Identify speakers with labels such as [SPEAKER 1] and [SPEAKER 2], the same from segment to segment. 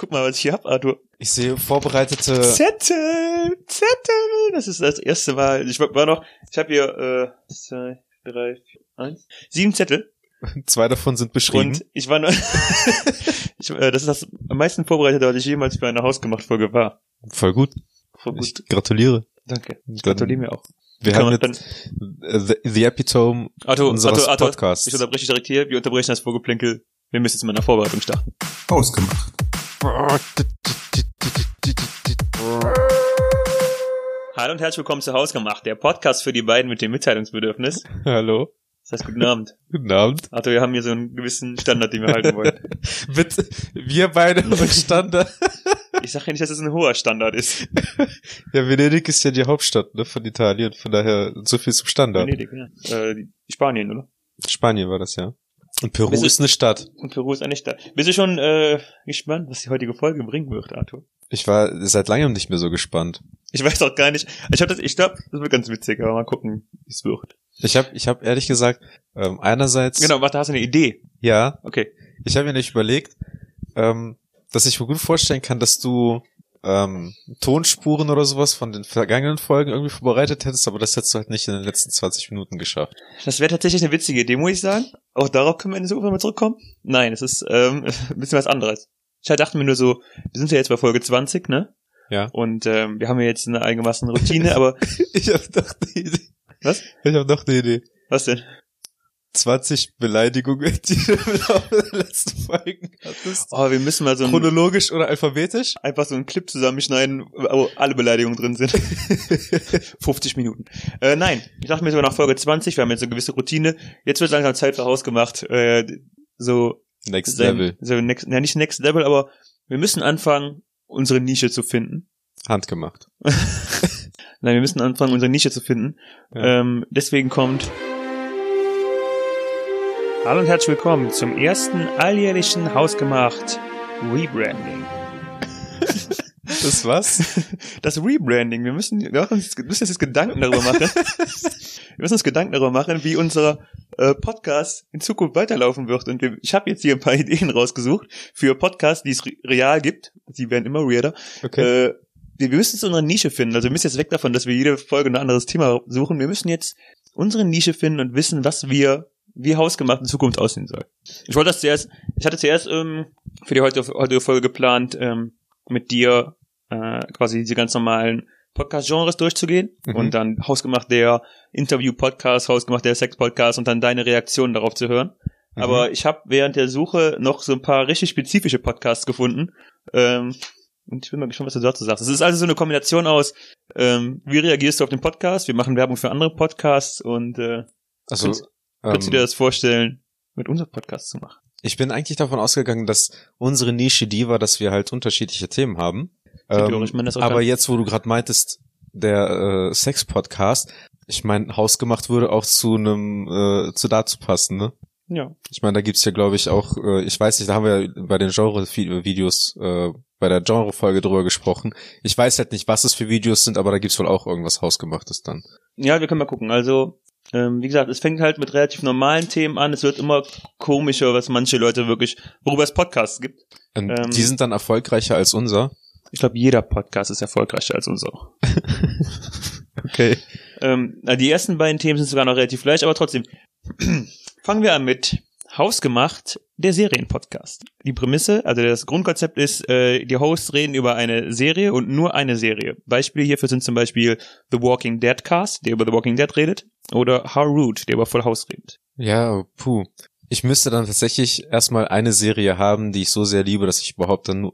[SPEAKER 1] Guck mal, was ich hier hab, Arthur.
[SPEAKER 2] Ich sehe vorbereitete.
[SPEAKER 1] Zettel, Zettel. Das ist das erste Mal. Ich war noch, ich habe hier äh, zwei, drei, vier, eins, sieben Zettel.
[SPEAKER 2] Zwei davon sind beschrieben.
[SPEAKER 1] Und ich war nur, ich, äh, das ist das am meisten vorbereitete, was ich jemals für eine Hausgemacht-Folge war.
[SPEAKER 2] Voll gut.
[SPEAKER 1] Voll gut.
[SPEAKER 2] Ich gratuliere.
[SPEAKER 1] Danke. Ich gratuliere mir auch.
[SPEAKER 2] Wir
[SPEAKER 1] Kann
[SPEAKER 2] haben jetzt the, the Epitome
[SPEAKER 1] Arthur,
[SPEAKER 2] unseres
[SPEAKER 1] Arthur, Arthur,
[SPEAKER 2] Podcasts.
[SPEAKER 1] ich unterbreche dich direkt hier. Wir unterbrechen das Vorgeplänkel. Wir müssen jetzt mit einer Vorbereitung starten.
[SPEAKER 3] Ausgemacht.
[SPEAKER 1] Hallo und herzlich willkommen zu Hausgemacht, der Podcast für die beiden mit dem Mitteilungsbedürfnis.
[SPEAKER 2] Hallo.
[SPEAKER 1] Das heißt, guten Abend.
[SPEAKER 2] Guten Abend.
[SPEAKER 1] Arthur, wir haben hier so einen gewissen Standard, den wir halten wollen.
[SPEAKER 2] Bitte, wir beide und Standard.
[SPEAKER 1] Ich sage ja nicht, dass es ein hoher Standard ist.
[SPEAKER 2] Ja, Venedig ist ja die Hauptstadt ne, von Italien, von daher so viel zum Standard.
[SPEAKER 1] Venedig, ja. Äh, Spanien, oder?
[SPEAKER 2] Spanien war das ja. Und Peru
[SPEAKER 1] Bist
[SPEAKER 2] ist eine Stadt.
[SPEAKER 1] Und Peru ist eine Stadt. Bist du schon äh, gespannt, was die heutige Folge bringen wird, Arthur?
[SPEAKER 2] Ich war seit langem nicht mehr so gespannt.
[SPEAKER 1] Ich weiß auch gar nicht. Ich hab das, ich glaube, das wird ganz witzig, aber mal gucken, wie es wird.
[SPEAKER 2] Ich habe ich hab ehrlich gesagt, ähm, einerseits,
[SPEAKER 1] Genau, warte, hast du eine Idee?
[SPEAKER 2] ja,
[SPEAKER 1] Okay.
[SPEAKER 2] ich habe mir nicht überlegt, ähm, dass ich mir gut vorstellen kann, dass du ähm, Tonspuren oder sowas von den vergangenen Folgen irgendwie vorbereitet hättest, aber das hättest du halt nicht in den letzten 20 Minuten geschafft.
[SPEAKER 1] Das wäre tatsächlich eine witzige Idee, muss ich sagen. Auch darauf können wir in der Zukunft mal zurückkommen. Nein, es ist ähm, ein bisschen was anderes. Ich halt dachte mir nur so, wir sind ja jetzt bei Folge 20, ne?
[SPEAKER 2] Ja.
[SPEAKER 1] Und ähm, wir haben ja jetzt eine einigermaßen Routine, aber
[SPEAKER 2] Ich habe doch eine Idee.
[SPEAKER 1] Was?
[SPEAKER 2] Ich habe noch eine Idee.
[SPEAKER 1] was denn?
[SPEAKER 2] 20 Beleidigungen, die du im Laufe der letzten Folgen hattest.
[SPEAKER 1] Oh, wir müssen mal so ein,
[SPEAKER 2] Chronologisch oder alphabetisch?
[SPEAKER 1] einfach so einen Clip zusammenschneiden, wo alle Beleidigungen drin sind. 50 Minuten. Äh, nein, ich dachte mir sogar nach Folge 20, wir haben jetzt eine gewisse Routine. Jetzt wird langsam Zeit für Haus gemacht. Äh, so
[SPEAKER 2] Next
[SPEAKER 1] sein-
[SPEAKER 2] Level.
[SPEAKER 1] So next, ja, nicht Next Level, aber wir müssen anfangen, unsere Nische zu finden.
[SPEAKER 2] Handgemacht.
[SPEAKER 1] Nein, wir müssen anfangen, unsere Nische zu finden.
[SPEAKER 2] Ja.
[SPEAKER 1] Ähm, deswegen kommt. Hallo und herzlich willkommen zum ersten alljährlichen Hausgemacht Rebranding.
[SPEAKER 2] Das was?
[SPEAKER 1] Das Rebranding. Wir müssen, wir uns, müssen uns jetzt Gedanken darüber machen. wir müssen uns Gedanken darüber machen, wie unser äh, Podcast in Zukunft weiterlaufen wird. Und wir, ich habe jetzt hier ein paar Ideen rausgesucht für Podcasts, die es re real gibt. Die werden immer weirder.
[SPEAKER 2] Okay.
[SPEAKER 1] Äh, wir wir müssen jetzt unsere Nische finden. Also wir müssen jetzt weg davon, dass wir jede Folge ein anderes Thema suchen. Wir müssen jetzt unsere Nische finden und wissen, was wir, wie hausgemacht in Zukunft aussehen soll. Ich wollte das zuerst, ich hatte zuerst ähm, für die heutige, heutige Folge geplant, ähm, mit dir äh, quasi diese ganz normalen Podcast-Genres durchzugehen
[SPEAKER 2] Mhm.
[SPEAKER 1] und dann hausgemacht der Interview-Podcast, hausgemacht der Sex-Podcast und dann deine Reaktionen darauf zu hören.
[SPEAKER 2] Mhm.
[SPEAKER 1] Aber ich habe während der Suche noch so ein paar richtig spezifische Podcasts gefunden. Ähm, und ich bin mal gespannt, was du dazu sagst. Es ist also so eine Kombination aus, ähm, wie reagierst du auf den Podcast? Wir machen Werbung für andere Podcasts und äh,
[SPEAKER 2] also,
[SPEAKER 1] könntest- du dir
[SPEAKER 2] ähm,
[SPEAKER 1] das vorstellen, mit unserem Podcast zu machen?
[SPEAKER 2] ich bin eigentlich davon ausgegangen, dass unsere Nische die war, dass wir halt unterschiedliche Themen haben. Ähm, aber jetzt, wo du gerade meintest, der äh, Sex-Podcast, ich meine, hausgemacht würde auch zu einem, äh, zu dazu passen, ne?
[SPEAKER 1] Ja.
[SPEAKER 2] Ich meine, da gibt's ja, glaube ich, auch, äh, ich weiß nicht, da haben wir ja bei den Genre-Videos, äh, bei der Genre-Folge drüber gesprochen. Ich weiß halt nicht, was es für Videos sind, aber da gibt's wohl auch irgendwas Hausgemachtes dann.
[SPEAKER 1] Ja, wir können mal gucken. Also, ähm, wie gesagt, es fängt halt mit relativ normalen Themen an. Es wird immer komischer, was manche Leute wirklich, worüber es Podcasts gibt.
[SPEAKER 2] Und
[SPEAKER 1] Ähm,
[SPEAKER 2] die sind dann erfolgreicher als unser.
[SPEAKER 1] Ich glaube, jeder Podcast ist erfolgreicher als unser.
[SPEAKER 2] Okay.
[SPEAKER 1] Ähm, die ersten beiden Themen sind sogar noch relativ leicht, aber trotzdem. Fangen wir an mit Hausgemacht, der Serienpodcast. Die Prämisse, also das Grundkonzept ist, äh, die Hosts reden über eine Serie und nur eine Serie. Beispiele hierfür sind zum Beispiel The Walking Dead Cast, der über The Walking Dead redet, oder How Rude, der über Full House redet.
[SPEAKER 2] Ja, puh. Ich müsste dann tatsächlich erstmal eine Serie haben, die ich so sehr liebe, dass ich überhaupt dann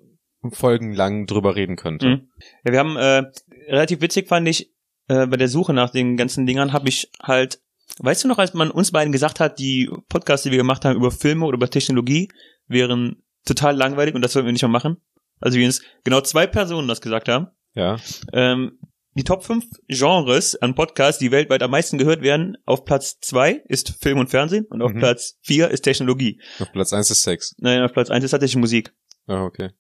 [SPEAKER 2] folgenlang drüber reden könnte.
[SPEAKER 1] Mhm. Ja, wir haben äh, relativ witzig fand ich äh, bei der Suche nach den ganzen Dingern habe ich halt, weißt du noch, als man uns beiden gesagt hat, die Podcasts, die wir gemacht haben über Filme oder über Technologie, wären total langweilig und das sollten wir nicht mehr machen. Also wie uns genau zwei Personen das gesagt haben.
[SPEAKER 2] Ja.
[SPEAKER 1] Ähm, die Top 5 Genres an Podcasts, die weltweit am meisten gehört werden, auf Platz 2 ist Film und Fernsehen und auf
[SPEAKER 2] Mhm.
[SPEAKER 1] Platz 4 ist Technologie.
[SPEAKER 2] Auf Platz eins ist Sex.
[SPEAKER 1] Nein, auf Platz 1 ist tatsächlich Musik.
[SPEAKER 2] Ah, okay.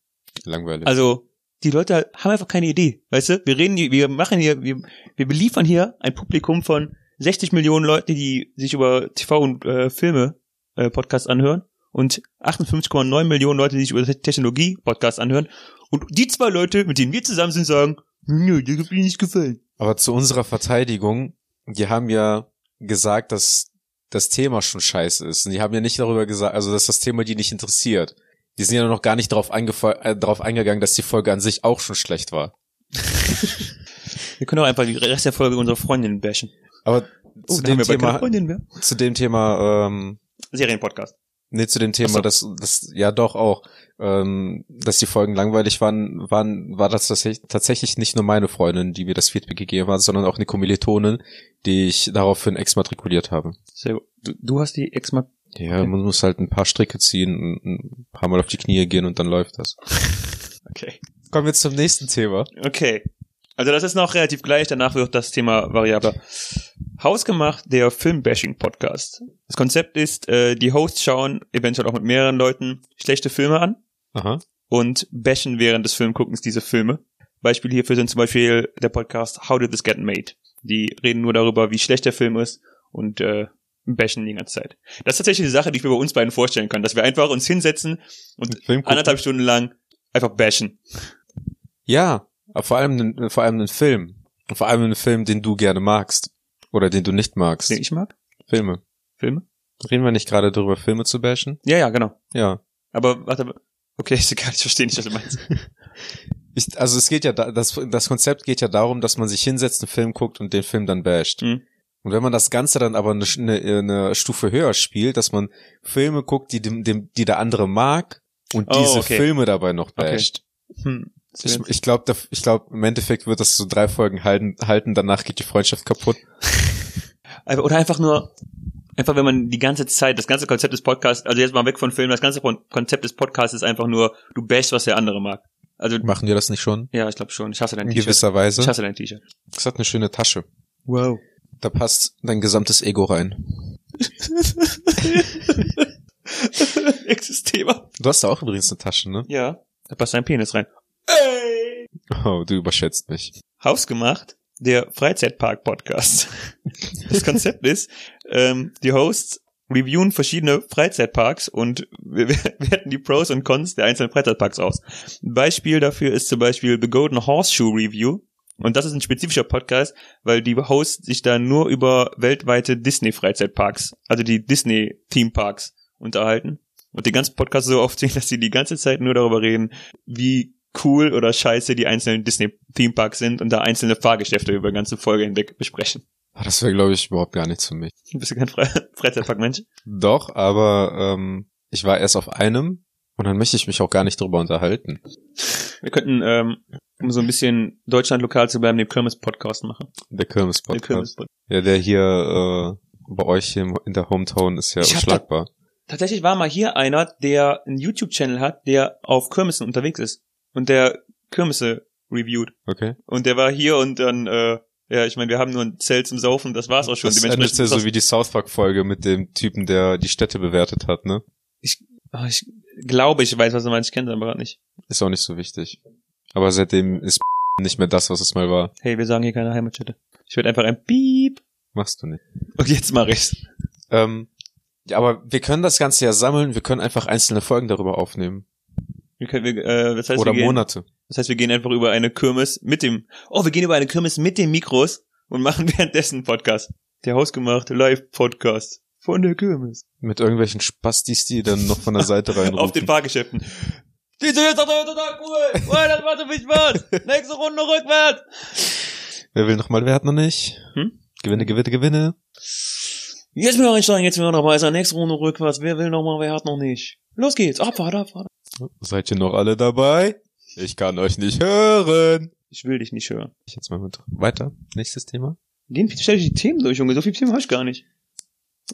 [SPEAKER 2] Langweilig.
[SPEAKER 1] Also, die Leute haben einfach keine Idee, weißt du? Wir reden hier, wir machen hier, wir, wir beliefern hier ein Publikum von 60 Millionen Leute, die sich über TV und äh, Filme äh, Podcasts anhören. und 58,9 Millionen Leute, die sich über Technologie-Podcasts anhören. Und die zwei Leute, mit denen wir zusammen sind, sagen, nö, dir hat mir nicht gefallen.
[SPEAKER 2] Aber zu unserer Verteidigung, die haben ja gesagt, dass das Thema schon scheiße ist. Und die haben ja nicht darüber gesagt, also dass das Thema die nicht interessiert. Die sind ja noch gar nicht darauf, äh, darauf eingegangen, dass die Folge an sich auch schon schlecht war.
[SPEAKER 1] wir können auch einfach die Rest der Folge unsere Freundin bashen.
[SPEAKER 2] Aber
[SPEAKER 1] oh,
[SPEAKER 2] zu, dem Thema,
[SPEAKER 1] Freundin
[SPEAKER 2] zu dem Thema, ähm,
[SPEAKER 1] Serienpodcast.
[SPEAKER 2] Nee, zu dem Thema, so. dass das ja doch auch, ähm, dass die Folgen langweilig waren, waren, war das tatsächlich nicht nur meine Freundin, die mir das Feedback gegeben hat, sondern auch eine Kommilitonin, die ich daraufhin exmatrikuliert habe.
[SPEAKER 1] Sehr gut. Du, du hast die exmat
[SPEAKER 2] Ja, okay. man muss halt ein paar Stricke ziehen, ein paar Mal auf die Knie gehen und dann läuft das.
[SPEAKER 1] okay.
[SPEAKER 2] Kommen wir zum nächsten Thema.
[SPEAKER 1] Okay. Also das ist noch relativ gleich, danach wird das Thema variabler. Hausgemacht, der Filmbashing-Podcast. Das Konzept ist, äh, die Hosts schauen eventuell auch mit mehreren Leuten schlechte Filme an
[SPEAKER 2] Aha.
[SPEAKER 1] und bashen während des Filmguckens diese Filme. Beispiele hierfür sind zum Beispiel der Podcast How Did This Get Made? Die reden nur darüber, wie schlecht der Film ist und äh, bashen die ganze Zeit. Das ist tatsächlich eine Sache, die ich mir bei uns beiden vorstellen kann, dass wir einfach uns hinsetzen und anderthalb Stunden lang einfach bashen.
[SPEAKER 2] Ja, aber vor allem, vor allem einen Film. Vor allem einen Film, den du gerne magst. Oder den du nicht magst.
[SPEAKER 1] Den ich mag?
[SPEAKER 2] Filme.
[SPEAKER 1] Filme?
[SPEAKER 2] Reden wir nicht gerade darüber, Filme zu bashen?
[SPEAKER 1] Ja, ja, genau.
[SPEAKER 2] Ja.
[SPEAKER 1] Aber, warte, okay, ich verstehe nicht, was du meinst.
[SPEAKER 2] ich, also es geht ja, da, das, das Konzept geht ja darum, dass man sich hinsetzt, einen Film guckt und den Film dann basht. Mhm. Und wenn man das Ganze dann aber eine, eine, eine Stufe höher spielt, dass man Filme guckt, die dem, dem die der andere mag und oh, diese okay. Filme dabei noch basht. Okay. Hm. Ich, ich glaube, ich glaub, im Endeffekt wird das so drei Folgen halten, halten, danach geht die Freundschaft kaputt.
[SPEAKER 1] Oder einfach nur, einfach wenn man die ganze Zeit, das ganze Konzept des Podcasts, also jetzt mal weg von Filmen, das ganze Konzept des Podcasts ist einfach nur, du bashst, was der andere mag. Also
[SPEAKER 2] Machen wir das nicht schon?
[SPEAKER 1] Ja, ich glaube schon. Ich hasse dein
[SPEAKER 2] T-Shirt. In gewisser Weise.
[SPEAKER 1] Ich hasse dein T-Shirt.
[SPEAKER 2] Das hat eine schöne Tasche.
[SPEAKER 1] Wow.
[SPEAKER 2] Da passt dein gesamtes Ego rein.
[SPEAKER 1] Nächstes Thema.
[SPEAKER 2] Du hast da auch übrigens eine Tasche, ne?
[SPEAKER 1] Ja. Da passt dein Penis rein.
[SPEAKER 2] Ey! Oh, du überschätzt mich.
[SPEAKER 1] Hausgemacht, der Freizeitpark-Podcast. Das Konzept ist, ähm, die Hosts reviewen verschiedene Freizeitparks und wir werten die Pros und Cons der einzelnen Freizeitparks aus. Ein Beispiel dafür ist zum Beispiel The Golden Horseshoe Review. Und das ist ein spezifischer Podcast, weil die Hosts sich da nur über weltweite Disney-Freizeitparks, also die Disney-Theme-Parks unterhalten. Und den ganzen Podcast so aufziehen, dass sie die ganze Zeit nur darüber reden, wie cool oder scheiße die einzelnen Disney-Theme-Parks sind und da einzelne Fahrgeschäfte über die ganze Folge hinweg besprechen.
[SPEAKER 2] Ah, das wäre, glaube ich, überhaupt gar nichts für mich.
[SPEAKER 1] Bist du kein Fre Freizeitpark-Mensch?
[SPEAKER 2] Doch, aber ähm, ich war erst auf einem und dann möchte ich mich auch gar nicht drüber unterhalten.
[SPEAKER 1] Wir könnten, ähm, um so ein bisschen Deutschland lokal zu bleiben, den Kirmes-Podcast machen.
[SPEAKER 2] Der Kirmes-Podcast. Kirmes ja, der hier äh, bei euch hier in der Hometown ist ja ich unschlagbar.
[SPEAKER 1] Tatsächlich war mal hier einer, der einen YouTube-Channel hat, der auf Kirmessen unterwegs ist und der Kirmesse reviewt.
[SPEAKER 2] Okay.
[SPEAKER 1] Und der war hier und dann, äh, ja, ich meine, wir haben nur ein Zelt zum Saufen, das war's auch schon.
[SPEAKER 2] Das endet ja so wie die South Park-Folge mit dem Typen, der die Städte bewertet hat, ne?
[SPEAKER 1] Ich, oh, ich glaube, ich weiß, was du meinst, ich kenne es aber nicht.
[SPEAKER 2] Ist auch nicht so wichtig. Aber seitdem ist nicht mehr das, was es mal war.
[SPEAKER 1] Hey, wir sagen hier keine Heimatstätte. Ich werde einfach ein Piep.
[SPEAKER 2] Machst du nicht.
[SPEAKER 1] Und jetzt mach ich's.
[SPEAKER 2] Ähm, ja, aber wir können das Ganze ja sammeln, wir können einfach einzelne Folgen darüber aufnehmen.
[SPEAKER 1] Wir können, wir, äh, das heißt,
[SPEAKER 2] Oder
[SPEAKER 1] wir gehen,
[SPEAKER 2] Monate.
[SPEAKER 1] Das heißt, wir gehen einfach über eine Kirmes mit dem, oh, wir gehen über eine Kirmes mit den Mikros und machen währenddessen Podcast. Der hausgemachte Live-Podcast von der Kirmes.
[SPEAKER 2] Mit irgendwelchen Spastis, die dann noch von der Seite reinrufen.
[SPEAKER 1] Auf den Fahrgeschäften. Die sind jetzt doch total cool. Oh, das macht so viel Spaß. Nächste Runde rückwärts.
[SPEAKER 2] Wer will noch mal, wer hat noch nicht? Hm? Gewinne, gewinne, gewinne.
[SPEAKER 1] Jetzt wieder einsteigen, jetzt wieder dabei sein. Nächste Runde rückwärts. Wer will noch mal, wer hat noch nicht? Los geht's. Abfahrt, Abfahrt.
[SPEAKER 2] Seid ihr noch alle dabei? Ich kann euch nicht hören.
[SPEAKER 1] Ich will dich nicht hören.
[SPEAKER 2] Ich jetzt mal mit weiter. Nächstes Thema.
[SPEAKER 1] Den stell ich die Themen durch, Junge. So viele Themen habe ich gar nicht.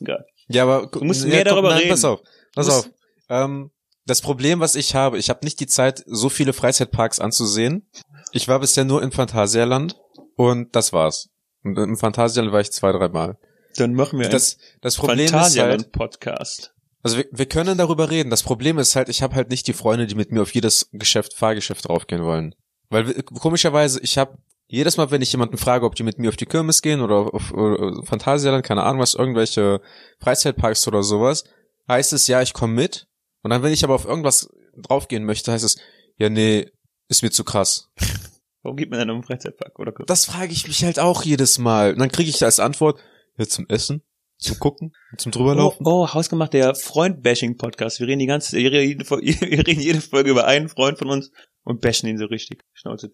[SPEAKER 1] Egal.
[SPEAKER 2] Ja, aber
[SPEAKER 1] du musst mehr ja, darüber nein, reden.
[SPEAKER 2] Pass auf. Pass auf. Ähm, das Problem, was ich habe, ich habe nicht die Zeit, so viele Freizeitparks anzusehen. Ich war bisher nur im Phantasialand und das war's. Und im Phantasialand war ich zwei, drei Mal.
[SPEAKER 1] Dann machen wir
[SPEAKER 2] das, das Problem ist halt,
[SPEAKER 1] Podcast.
[SPEAKER 2] Also wir, wir können darüber reden. Das Problem ist halt, ich habe halt nicht die Freunde, die mit mir auf jedes Geschäft, Fahrgeschäft draufgehen wollen. Weil komischerweise, ich habe jedes Mal, wenn ich jemanden frage, ob die mit mir auf die Kirmes gehen oder auf oder Phantasialand, keine Ahnung was, irgendwelche Freizeitparks oder sowas, heißt es ja, ich komme mit Und dann, wenn ich aber auf irgendwas draufgehen möchte, heißt es, ja, nee, ist mir zu krass.
[SPEAKER 1] Warum gibt man dann einen Freizeitpark oder
[SPEAKER 2] Das frage ich mich halt auch jedes Mal. Und dann kriege ich als Antwort, ja, zum Essen, zum Gucken, zum
[SPEAKER 1] Oh,
[SPEAKER 2] drüberlaufen.
[SPEAKER 1] oh, hausgemacht, der Freund-Bashing-Podcast. Wir reden die ganze, wir reden wir reden jede Folge über einen Freund von uns und bashen ihn so richtig. Schnauze.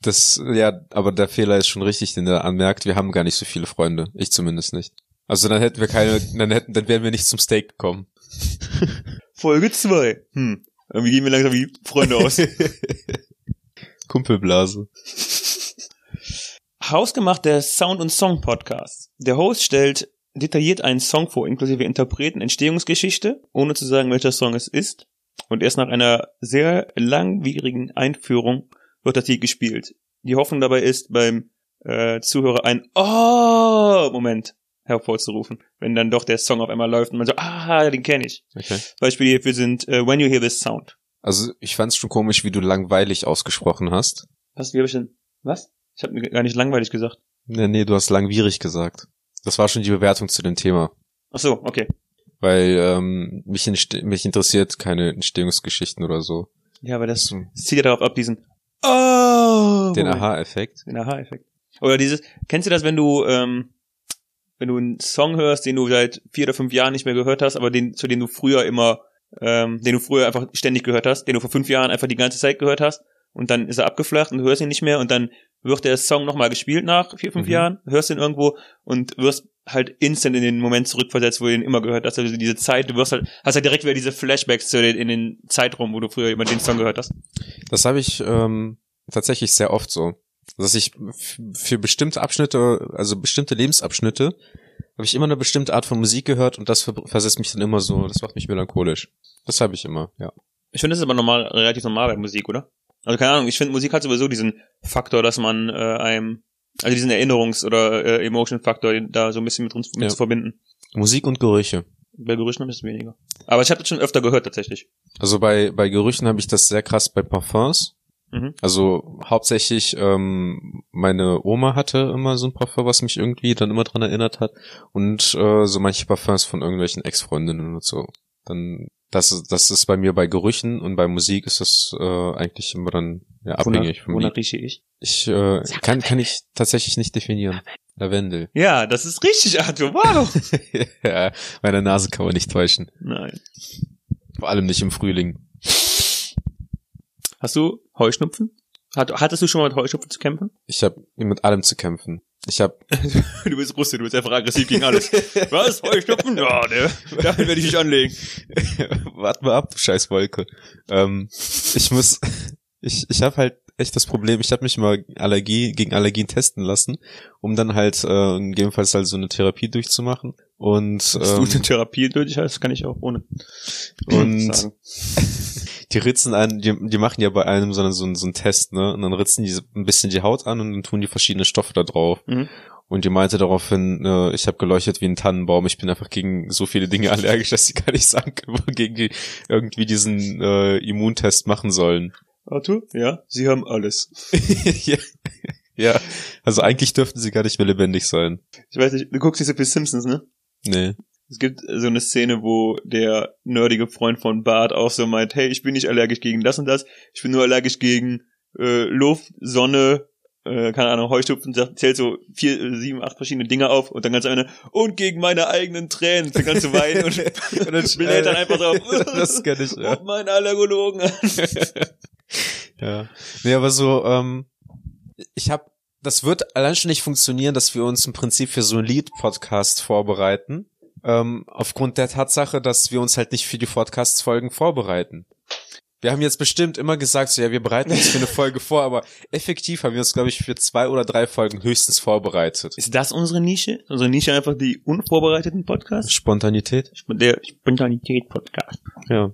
[SPEAKER 2] Das, ja, aber der Fehler ist schon richtig, den er anmerkt. Wir haben gar nicht so viele Freunde. Ich zumindest nicht. Also dann hätten wir keine, dann hätten, dann wären wir nicht zum Steak gekommen.
[SPEAKER 1] Folge 2. Hm. Irgendwie gehen wir langsam wie Freunde aus.
[SPEAKER 2] Kumpelblase.
[SPEAKER 1] Hausgemacht der Sound- und Song-Podcast. Der Host stellt detailliert einen Song vor, inklusive Interpreten, Entstehungsgeschichte, ohne zu sagen, welcher Song es ist. Und erst nach einer sehr langwierigen Einführung wird das Lied gespielt. Die Hoffnung dabei ist, beim äh, Zuhörer ein Oh-Moment hervorzurufen, wenn dann doch der Song auf einmal läuft und man so, ah, den kenne ich.
[SPEAKER 2] Okay.
[SPEAKER 1] Beispiele hierfür sind äh, When You Hear This Sound.
[SPEAKER 2] Also ich fand's schon komisch, wie du langweilig ausgesprochen hast.
[SPEAKER 1] Was, wie hab ich denn, was? Ich habe gar nicht langweilig gesagt.
[SPEAKER 2] Nee, nee, du hast langwierig gesagt. Das war schon die Bewertung zu dem Thema.
[SPEAKER 1] Ach so, okay.
[SPEAKER 2] Weil ähm, mich, mich interessiert keine Entstehungsgeschichten oder so.
[SPEAKER 1] Ja, aber das,
[SPEAKER 2] So,
[SPEAKER 1] das zieht ja darauf ab, diesen Oh!
[SPEAKER 2] Den. Aha-Effekt.
[SPEAKER 1] Den Aha-Effekt. Oder dieses, kennst du das, wenn du, ähm, wenn du einen Song hörst, den du seit vier oder fünf Jahren nicht mehr gehört hast, aber den, zu dem du früher immer, ähm, den du früher einfach ständig gehört hast, den du vor fünf Jahren einfach die ganze Zeit gehört hast und dann ist er abgeflacht und du hörst ihn nicht mehr und dann wird der Song nochmal gespielt nach vier, fünf
[SPEAKER 2] Mhm.
[SPEAKER 1] Jahren, hörst ihn irgendwo und wirst halt instant in den Moment zurückversetzt, wo du ihn immer gehört hast. Also diese Zeit, du wirst halt, hast halt direkt wieder diese Flashbacks zu den, in den Zeitraum, wo du früher immer den Song gehört hast.
[SPEAKER 2] Das habe ich ähm, tatsächlich sehr oft so. Dass ich für bestimmte Abschnitte, also bestimmte Lebensabschnitte, habe ich immer eine bestimmte Art von Musik gehört und das ver- versetzt mich dann immer so, das macht mich melancholisch. Das habe ich immer, ja.
[SPEAKER 1] Ich finde, das ist aber normal, relativ normal bei Musik, oder? Also keine Ahnung, ich finde, Musik hat sowieso diesen Faktor, dass man äh, einem, also diesen Erinnerungs- oder äh, Emotion-Faktor, den da so ein bisschen mit uns mit
[SPEAKER 2] Ja.
[SPEAKER 1] zu verbinden.
[SPEAKER 2] Musik und Gerüche.
[SPEAKER 1] Bei Gerüchen ein bisschen weniger. Aber ich habe das schon öfter gehört, tatsächlich.
[SPEAKER 2] Also bei, bei Gerüchen habe ich das sehr krass bei Parfums.
[SPEAKER 1] Mhm.
[SPEAKER 2] Also hauptsächlich, ähm, meine Oma hatte immer so ein Parfum, was mich irgendwie dann immer dran erinnert hat. Und äh, so manche Parfums von irgendwelchen Ex-Freundinnen und so. Dann, das, ist- das ist bei mir bei Gerüchen und bei Musik ist das äh, eigentlich immer dann ja, abhängig vom
[SPEAKER 1] Wonach rieche ich?
[SPEAKER 2] Ich äh, kann, kann ich tatsächlich nicht definieren. Lavendel.
[SPEAKER 1] Ja, das ist richtig, Arthur. Wow.
[SPEAKER 2] ja, meine Nase kann man nicht täuschen.
[SPEAKER 1] Nein.
[SPEAKER 2] Vor allem nicht im Frühling.
[SPEAKER 1] Hast du Heuschnupfen? Hat, hattest du schon mal mit Heuschnupfen zu kämpfen?
[SPEAKER 2] Ich habe mit allem zu kämpfen. Ich habe
[SPEAKER 1] Du bist Russe, du bist einfach aggressiv gegen alles. Was? Heuschnupfen? Ja, ne. Damit werde ich dich anlegen.
[SPEAKER 2] Wart mal ab, du scheiß Wolke. Ähm, ich muss, ich, ich habe halt echt das Problem, ich habe mich mal Allergie gegen Allergien testen lassen, um dann halt äh, gegebenenfalls halt so eine Therapie durchzumachen. Und,
[SPEAKER 1] Dass du
[SPEAKER 2] ähm,
[SPEAKER 1] eine Therapie nötig hast, kann ich auch ohne.
[SPEAKER 2] und. die ritzen einen, die, die machen ja bei einem so, einen- so, einen- so einen Test, ne? Und dann ritzen die ein bisschen die Haut an und dann tun die verschiedene Stoffe da drauf.
[SPEAKER 1] Mhm.
[SPEAKER 2] Und die meinte daraufhin, äh, ich habe geleuchtet wie ein Tannenbaum, ich bin einfach gegen so viele Dinge allergisch, dass sie gar nicht sagen können, gegen die irgendwie diesen äh, Immuntest machen sollen.
[SPEAKER 1] Arthur? Ja, sie haben alles.
[SPEAKER 2] ja. ja, also eigentlich dürften sie gar nicht mehr lebendig sein.
[SPEAKER 1] Ich weiß nicht, du guckst nicht so viel Simpsons, ne?
[SPEAKER 2] Nee.
[SPEAKER 1] Es gibt so eine Szene, wo der nerdige Freund von Bart auch so meint, hey, ich bin nicht allergisch gegen das und das, ich bin nur allergisch gegen äh, Luft, Sonne, äh, keine Ahnung, Heuschnupfen, zählt so vier, sieben, acht verschiedene Dinge auf und dann ganz am Ende, und gegen meine eigenen Tränen, fängt an zu weinen und, und dann spielt dann einfach drauf,
[SPEAKER 2] das kenn ich, ja.
[SPEAKER 1] und meine Allergologen.
[SPEAKER 2] Ja. Nee, aber so, ähm, ich habe, das wird allein schon nicht funktionieren, dass wir uns im Prinzip für so ein Lied-Podcast vorbereiten. Ähm, aufgrund der Tatsache, dass wir uns halt nicht für die Podcasts-Folgen vorbereiten. Wir haben jetzt bestimmt immer gesagt, so ja, wir bereiten uns für eine Folge vor, aber effektiv haben wir uns, glaube ich, für zwei oder drei Folgen höchstens vorbereitet.
[SPEAKER 1] Ist das unsere Nische? Unsere Nische einfach die unvorbereiteten Podcasts?
[SPEAKER 2] Spontanität?
[SPEAKER 1] Der Spontanität-Podcast.
[SPEAKER 2] Ja.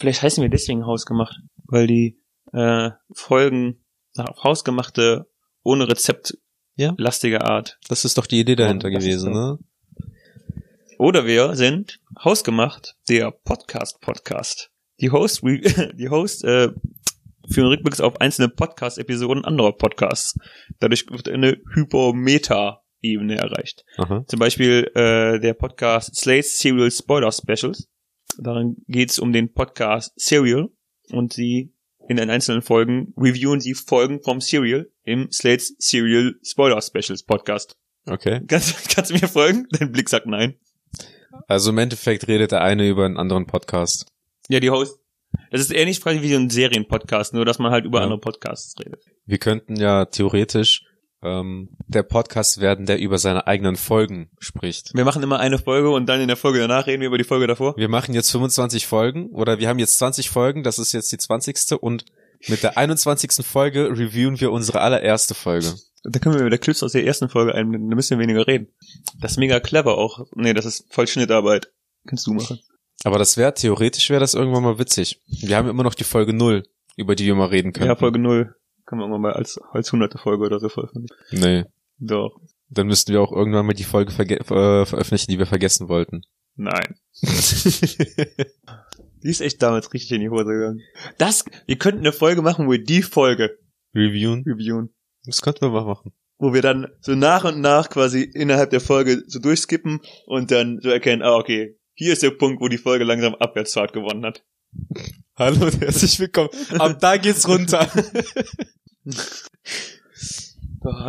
[SPEAKER 1] Vielleicht heißen wir deswegen hausgemacht, weil die äh, Folgen auf hausgemachte, ohne Rezept
[SPEAKER 2] Ja.
[SPEAKER 1] lastige Art.
[SPEAKER 2] Das ist doch die Idee dahinter gewesen, ne?
[SPEAKER 1] Oder wir sind hausgemacht, der Podcast-Podcast. Die Host, die Host äh, führen Rückblicks auf einzelne Podcast-Episoden anderer Podcasts. Dadurch wird eine Hypermeta-Ebene erreicht.
[SPEAKER 2] Aha.
[SPEAKER 1] Zum Beispiel äh, der Podcast Slate's Serial Spoiler Specials Darin geht es um den Podcast Serial und sie in den einzelnen Folgen reviewen sie Folgen vom Serial im Slates Serial Spoiler Specials Podcast.
[SPEAKER 2] Okay.
[SPEAKER 1] Kannst, kannst du mir folgen? Dein Blick sagt nein.
[SPEAKER 2] Also im Endeffekt redet der eine über einen anderen Podcast.
[SPEAKER 1] Ja, die Host. Das ist ähnlich quasi wie so ein Serienpodcast, nur dass man halt über
[SPEAKER 2] Ja.
[SPEAKER 1] andere Podcasts redet.
[SPEAKER 2] Wir könnten ja theoretisch ähm, der Podcast werden, der über seine eigenen Folgen spricht.
[SPEAKER 1] Wir machen immer eine Folge und dann in der Folge danach reden wir über die Folge davor.
[SPEAKER 2] Wir machen jetzt 25 Folgen oder wir haben jetzt 20 Folgen, das ist jetzt die 20. und mit der 21. Folge reviewen wir unsere allererste Folge.
[SPEAKER 1] Da können wir wieder Clips aus der ersten Folge da müssen wir weniger reden. Das ist mega clever auch. Nee, das ist voll Schnittarbeit. Kannst du machen.
[SPEAKER 2] Aber das wäre, theoretisch wäre das irgendwann mal witzig. Wir haben immer noch die Folge 0, über die wir mal reden können.
[SPEAKER 1] Ja, Folge null Können wir irgendwann mal als, als hunderte Folge oder so veröffentlichen.
[SPEAKER 2] Nee.
[SPEAKER 1] Doch.
[SPEAKER 2] Dann müssten wir auch irgendwann mal die Folge verge äh, veröffentlichen, die wir vergessen wollten.
[SPEAKER 1] Nein. Die ist echt damals richtig in die Hose gegangen. Das, wir könnten eine Folge machen, wo wir die Folge
[SPEAKER 2] Reviewen?
[SPEAKER 1] reviewen.
[SPEAKER 2] Das könnten wir mal machen.
[SPEAKER 1] Wo wir dann so nach und nach quasi innerhalb der Folge so durchskippen und dann so erkennen, ah, okay, hier ist der Punkt, wo die Folge langsam Abwärtsfahrt gewonnen hat.
[SPEAKER 2] Hallo und herzlich willkommen. Ab da geht's runter.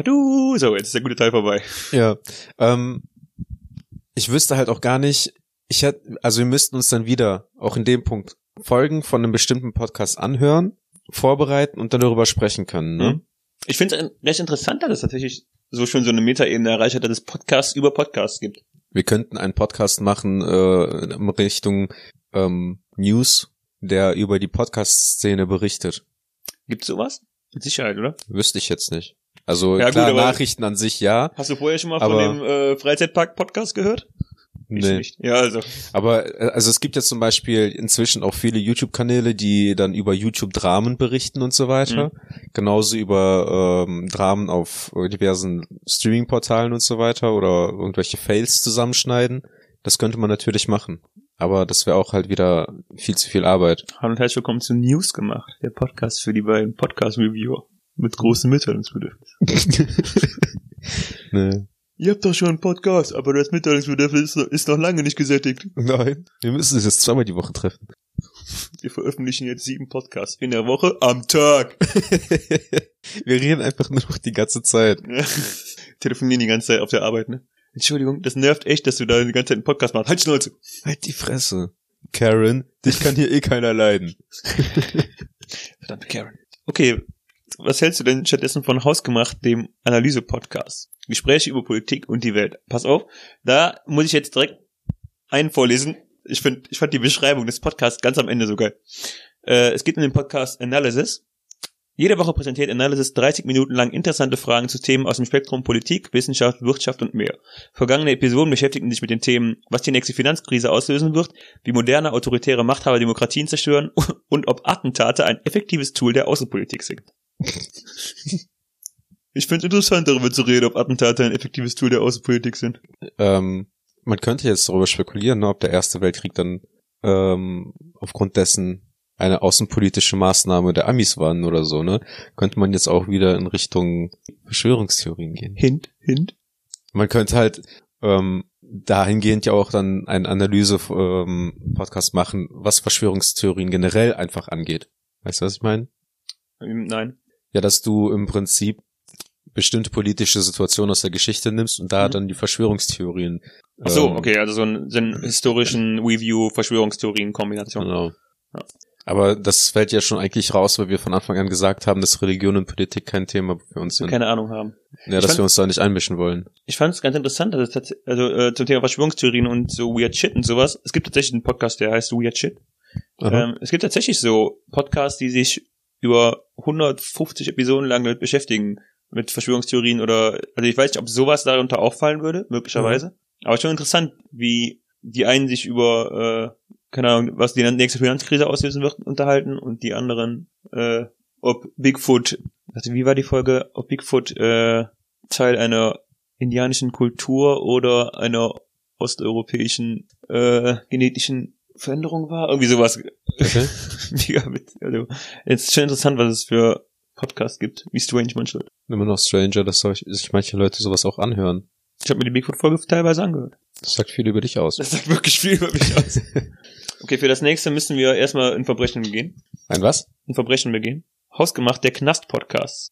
[SPEAKER 1] Du, so, jetzt ist der gute Teil vorbei.
[SPEAKER 2] ja. Ähm, ich wüsste halt auch gar nicht, ich hätte, also wir müssten uns dann wieder auch in dem Punkt Folgen von einem bestimmten Podcast anhören, vorbereiten und dann darüber sprechen können, ne?
[SPEAKER 1] Mhm. Ich finde es recht interessant, dass es tatsächlich so schon so eine Metaebene erreicht hat, dass es Podcasts über Podcasts gibt.
[SPEAKER 2] Wir könnten einen Podcast machen äh, in Richtung ähm, News, der über die Podcast-Szene berichtet.
[SPEAKER 1] Gibt's sowas? Mit Sicherheit, oder?
[SPEAKER 2] Wüsste ich jetzt nicht. Also
[SPEAKER 1] Ja, gut,
[SPEAKER 2] klar,
[SPEAKER 1] aber-
[SPEAKER 2] Nachrichten an sich ja.
[SPEAKER 1] Hast du vorher schon mal
[SPEAKER 2] Aber-
[SPEAKER 1] von dem äh, Freizeitpark-Podcast gehört? Ich
[SPEAKER 2] Nee.
[SPEAKER 1] nicht. Ja, also.
[SPEAKER 2] Aber äh, also es gibt ja zum Beispiel inzwischen auch viele YouTube-Kanäle, die dann über YouTube-Dramen berichten und so weiter. Genauso über ähm, Dramen auf diversen Streaming-Portalen und so weiter oder irgendwelche Fails zusammenschneiden. Das könnte man natürlich machen. Aber das wäre auch halt wieder viel zu viel Arbeit.
[SPEAKER 1] Hallo und herzlich willkommen zu News gemacht, der Podcast für die beiden Podcast-Reviewer mit großem Mitteilungsbedürfnis.
[SPEAKER 2] Nee.
[SPEAKER 1] Ihr habt doch schon einen Podcast, aber das Mitteilungsbedürfnis ist, ist noch lange nicht gesättigt.
[SPEAKER 2] Nein. Wir müssen uns jetzt zweimal die Woche treffen.
[SPEAKER 1] Wir veröffentlichen jetzt sieben Podcasts in der Woche am Tag.
[SPEAKER 2] Wir reden einfach nur noch die ganze Zeit.
[SPEAKER 1] Telefonieren die ganze Zeit auf der Arbeit, ne? Entschuldigung, das nervt echt, dass du da die ganze Zeit einen Podcast machst. Halt Schnauze.
[SPEAKER 2] Halt die Fresse. Karen, dich kann hier eh keiner leiden.
[SPEAKER 1] Verdammte Karen. Okay, was hältst du denn stattdessen von Hausgemacht, dem Analyse-Podcast? Gespräche über Politik und die Welt. Pass auf, da muss ich jetzt direkt einen vorlesen. Ich finde, ich fand die Beschreibung des Podcasts ganz am Ende so geil. Äh, es geht um den Podcast Analysis. Jede Woche präsentiert Analysis 30 Minuten lang interessante Fragen zu Themen aus dem Spektrum Politik, Wissenschaft, Wirtschaft und mehr. Vergangene Episoden beschäftigten sich mit den Themen, was die nächste Finanzkrise auslösen wird, wie moderne autoritäre Machthaber Demokratien zerstören und ob Attentate ein effektives Tool der Außenpolitik sind. Ich finde es interessant, darüber zu reden, ob Attentate ein effektives Tool der Außenpolitik sind.
[SPEAKER 2] Ähm, man könnte jetzt darüber spekulieren, ne, ob der Erste Weltkrieg dann ähm, aufgrund dessen eine außenpolitische Maßnahme der Amis waren oder so, ne? Könnte man jetzt auch wieder in Richtung Verschwörungstheorien gehen.
[SPEAKER 1] Hint, hint.
[SPEAKER 2] Man könnte halt ähm, dahingehend ja auch dann einen Analyse-Podcast machen, was Verschwörungstheorien generell einfach angeht. Weißt du, was ich meine?
[SPEAKER 1] Ähm, Nein.
[SPEAKER 2] Ja, dass du im Prinzip bestimmte politische Situationen aus der Geschichte nimmst und da
[SPEAKER 1] Mhm.
[SPEAKER 2] dann die Verschwörungstheorien.
[SPEAKER 1] Ach so,
[SPEAKER 2] ähm,
[SPEAKER 1] okay, also so einen, so einen historischen Review-Verschwörungstheorien-Kombination.
[SPEAKER 2] Genau.
[SPEAKER 1] Ja.
[SPEAKER 2] Aber das fällt ja schon eigentlich raus, weil wir von Anfang an gesagt haben, dass Religion und Politik kein Thema für uns sind.
[SPEAKER 1] Keine Ahnung haben.
[SPEAKER 2] Ja,
[SPEAKER 1] Ich
[SPEAKER 2] dass
[SPEAKER 1] fand-
[SPEAKER 2] wir uns da nicht einmischen wollen.
[SPEAKER 1] Ich fand es ganz interessant, dass es also äh, zum Thema Verschwörungstheorien und so Weird Shit und sowas. Es gibt tatsächlich einen Podcast, der heißt Weird Shit. Ähm, es gibt tatsächlich so Podcasts, die sich über 150 Episoden lang damit beschäftigen, mit Verschwörungstheorien oder, also ich weiß nicht, ob sowas darunter auffallen würde, möglicherweise. Aber schon interessant, wie die einen sich über, äh, keine Ahnung, was die nächste Finanzkrise auslösen wird, unterhalten und die anderen, äh, ob Bigfoot, also wie war die Folge, ob Bigfoot äh, Teil einer indianischen Kultur oder einer osteuropäischen äh, genetischen Veränderung war. Irgendwie sowas.
[SPEAKER 2] Okay.
[SPEAKER 1] Mega mit. Also, es ist schon interessant, was es für Podcasts gibt. Wie strange manchmal.
[SPEAKER 2] Immer noch stranger, dass sich manche Leute sowas auch anhören.
[SPEAKER 1] Ich habe mir die Bigfoot-Folge teilweise angehört.
[SPEAKER 2] Das sagt viel über dich aus.
[SPEAKER 1] Das sagt wirklich viel über mich aus. Okay, für das nächste müssen wir erstmal ein Verbrechen begehen.
[SPEAKER 2] Ein was?
[SPEAKER 1] Ein Verbrechen begehen. Hausgemacht, der Knast-Podcast.